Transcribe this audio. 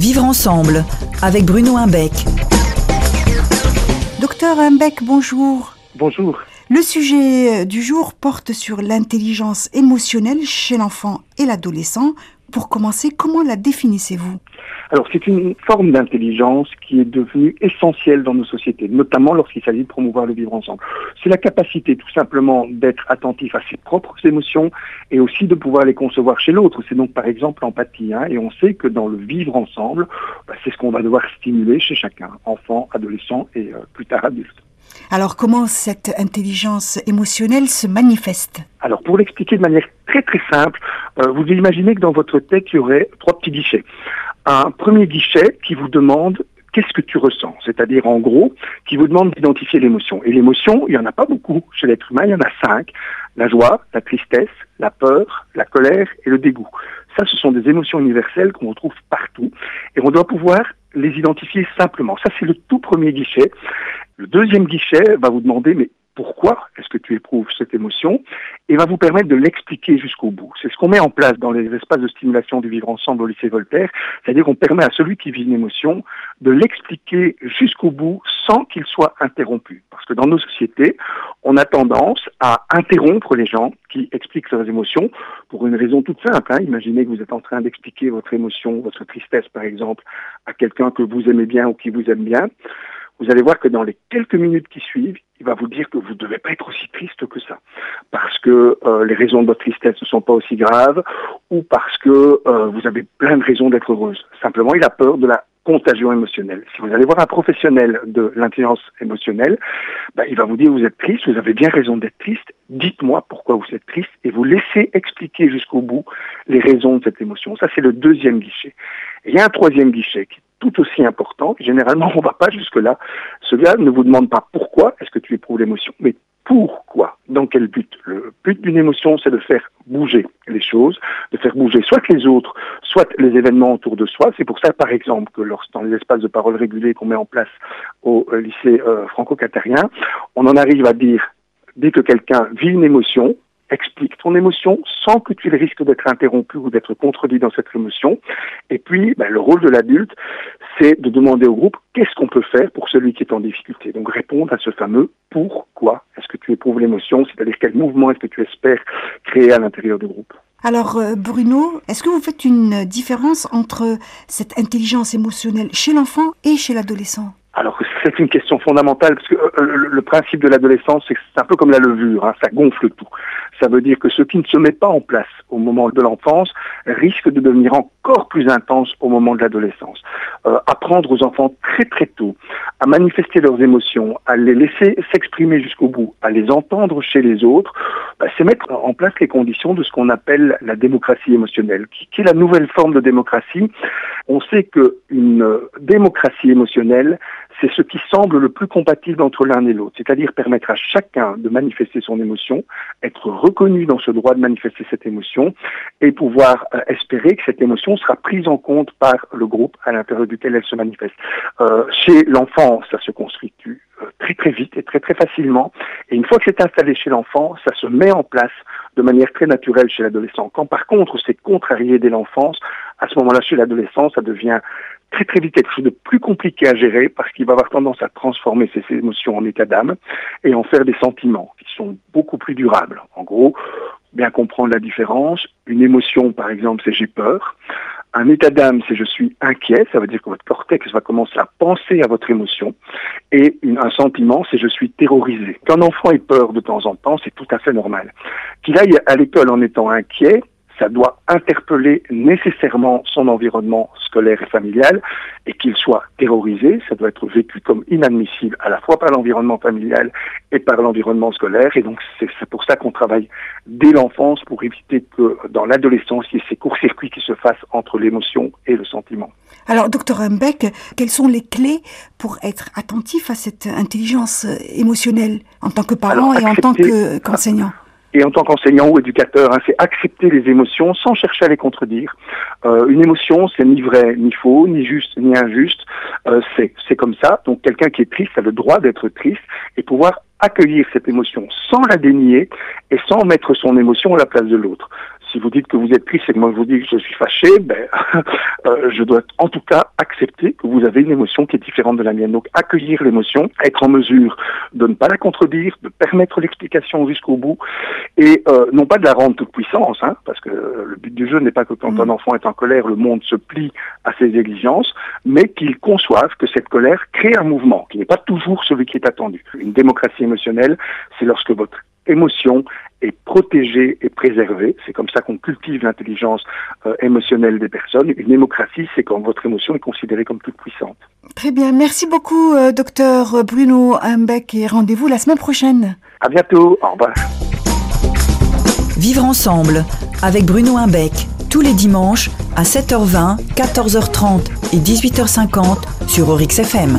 Vivre ensemble avec Bruno Imbeck. Docteur Imbeck, bonjour. Bonjour. Le sujet du jour porte sur l'intelligence émotionnelle chez l'enfant et l'adolescent. Pour commencer, comment la définissez-vous? Alors c'est une forme d'intelligence qui est devenue essentielle dans nos sociétés, notamment lorsqu'il s'agit de promouvoir le vivre ensemble. C'est la capacité tout simplement d'être attentif à ses propres émotions et aussi de pouvoir les concevoir chez l'autre. C'est donc par exemple l'empathie. Hein, et on sait que dans le vivre ensemble, bah, c'est ce qu'on va devoir stimuler chez chacun, enfant, adolescent et euh, plus tard adulte. Alors comment cette intelligence émotionnelle se manifeste? Alors pour l'expliquer de manière très très simple, euh, vous imaginez que dans votre tête, il y aurait trois petits guichets un premier guichet qui vous demande qu'est-ce que tu ressens C'est-à-dire, en gros, qui vous demande d'identifier l'émotion. Et l'émotion, il n'y en a pas beaucoup chez l'être humain, il y en a cinq. La joie, la tristesse, la peur, la colère et le dégoût. Ça, ce sont des émotions universelles qu'on retrouve partout. Et on doit pouvoir les identifier simplement. Ça, c'est le tout premier guichet. Le deuxième guichet va vous demander, mais pourquoi est-ce que tu éprouves cette émotion et va vous permettre de l'expliquer jusqu'au bout. C'est ce qu'on met en place dans les espaces de stimulation du vivre ensemble au lycée Voltaire, c'est-à-dire qu'on permet à celui qui vit une émotion de l'expliquer jusqu'au bout sans qu'il soit interrompu. Parce que dans nos sociétés, on a tendance à interrompre les gens qui expliquent leurs émotions pour une raison toute simple. Hein. Imaginez que vous êtes en train d'expliquer votre émotion, votre tristesse par exemple, à quelqu'un que vous aimez bien ou qui vous aime bien vous allez voir que dans les quelques minutes qui suivent, il va vous dire que vous ne devez pas être aussi triste que ça, parce que euh, les raisons de votre tristesse ne sont pas aussi graves, ou parce que euh, vous avez plein de raisons d'être heureuse. Simplement, il a peur de la contagion émotionnelle. Si vous allez voir un professionnel de l'intelligence émotionnelle, ben, il va vous dire vous êtes triste, vous avez bien raison d'être triste, dites-moi pourquoi vous êtes triste et vous laissez expliquer jusqu'au bout les raisons de cette émotion. Ça, c'est le deuxième guichet. Et il y a un troisième guichet qui tout aussi important. Généralement, on ne va pas jusque-là. Ce gars ne vous demande pas pourquoi est-ce que tu éprouves l'émotion, mais pourquoi Dans quel but Le but d'une émotion, c'est de faire bouger les choses, de faire bouger soit les autres, soit les événements autour de soi. C'est pour ça, par exemple, que lorsque dans les espaces de parole régulés qu'on met en place au euh, lycée euh, franco-qatarien, on en arrive à dire, dès que quelqu'un vit une émotion, explique ton émotion sans que tu aies le risque d'être interrompu ou d'être contredit dans cette émotion. Et puis, ben, le rôle de l'adulte, c'est de demander au groupe qu'est-ce qu'on peut faire pour celui qui est en difficulté? Donc répondre à ce fameux pourquoi est-ce que tu éprouves l'émotion, c'est-à-dire quel mouvement est-ce que tu espères créer à l'intérieur du groupe? Alors euh, Bruno, est-ce que vous faites une différence entre cette intelligence émotionnelle chez l'enfant et chez l'adolescent? Alors c'est une question fondamentale parce que euh, le, principe de l'adolescence c'est un peu comme la levure, hein, ça gonfle tout. Ça veut dire que ce qui ne se met pas en place au moment de l'enfance risque de devenir encore plus intense au moment de l'adolescence. Euh, apprendre aux enfants très très tôt à manifester leurs émotions, à les laisser s'exprimer jusqu'au bout, à les entendre chez les autres, bah, c'est mettre en place les conditions de ce qu'on appelle la démocratie émotionnelle, qui, qui est la nouvelle forme de démocratie. On sait qu'une démocratie émotionnelle, c'est ce qui semble le plus compatible entre l'un et l'autre, c'est-à-dire permettre à chacun de manifester son émotion, être reconnu dans ce droit de manifester cette émotion et pouvoir euh, espérer que cette émotion sera prise en compte par le groupe à l'intérieur duquel elle se manifeste. Euh, chez l'enfant, ça se constitue euh, très très vite et très très facilement. Et une fois que c'est installé chez l'enfant, ça se met en place de manière très naturelle chez l'adolescent. Quand par contre c'est contrarié dès l'enfance, à ce moment-là chez l'adolescent, ça devient très très vite quelque chose de plus compliqué à gérer parce qu'il va avoir tendance à transformer ses émotions en état d'âme et en faire des sentiments qui sont beaucoup plus durables. En gros, bien comprendre la différence. Une émotion, par exemple, c'est j'ai peur. Un état d'âme, c'est je suis inquiet, ça veut dire que votre cortex va commencer à penser à votre émotion. Et un sentiment, c'est je suis terrorisé. Qu'un enfant ait peur de temps en temps, c'est tout à fait normal. Qu'il aille à l'école en étant inquiet, ça doit interpeller nécessairement son environnement scolaire et familial. Et qu'il soit terrorisé, ça doit être vécu comme inadmissible à la fois par l'environnement familial et par l'environnement scolaire. Et donc c'est pour ça qu'on travaille dès l'enfance pour éviter que dans l'adolescence il y ait ces courts-circuits qui se fassent entre l'émotion et le sentiment. Alors, docteur Humbeck, quelles sont les clés pour être attentif à cette intelligence émotionnelle en tant que parent et en tant qu'enseignant? Et en tant qu'enseignant ou éducateur, hein, c'est accepter les émotions sans chercher à les contredire. Euh, une émotion, c'est ni vrai, ni faux, ni juste, ni injuste. Euh, c'est, c'est comme ça. Donc quelqu'un qui est triste a le droit d'être triste et pouvoir accueillir cette émotion sans la dénier et sans mettre son émotion à la place de l'autre. Si vous dites que vous êtes triste et que moi je vous dis que je suis fâché, ben, euh, je dois en tout cas accepter que vous avez une émotion qui est différente de la mienne. Donc accueillir l'émotion, être en mesure de ne pas la contredire, de permettre l'explication jusqu'au bout, et euh, non pas de la rendre toute puissance, hein, parce que le but du jeu n'est pas que quand mm. un enfant est en colère, le monde se plie à ses exigences, mais qu'il conçoive que cette colère crée un mouvement, qui n'est pas toujours celui qui est attendu. Une démocratie émotionnelle, c'est lorsque votre émotion est protégée et préservée. C'est comme ça qu'on cultive l'intelligence euh, émotionnelle des personnes. Une démocratie, c'est quand votre émotion est considérée comme toute puissante. Très bien. Merci beaucoup, euh, docteur Bruno Humbeck, et rendez-vous la semaine prochaine. À bientôt. Au revoir. Vivre ensemble avec Bruno Humbeck tous les dimanches à 7h20, 14h30 et 18h50 sur Orix FM.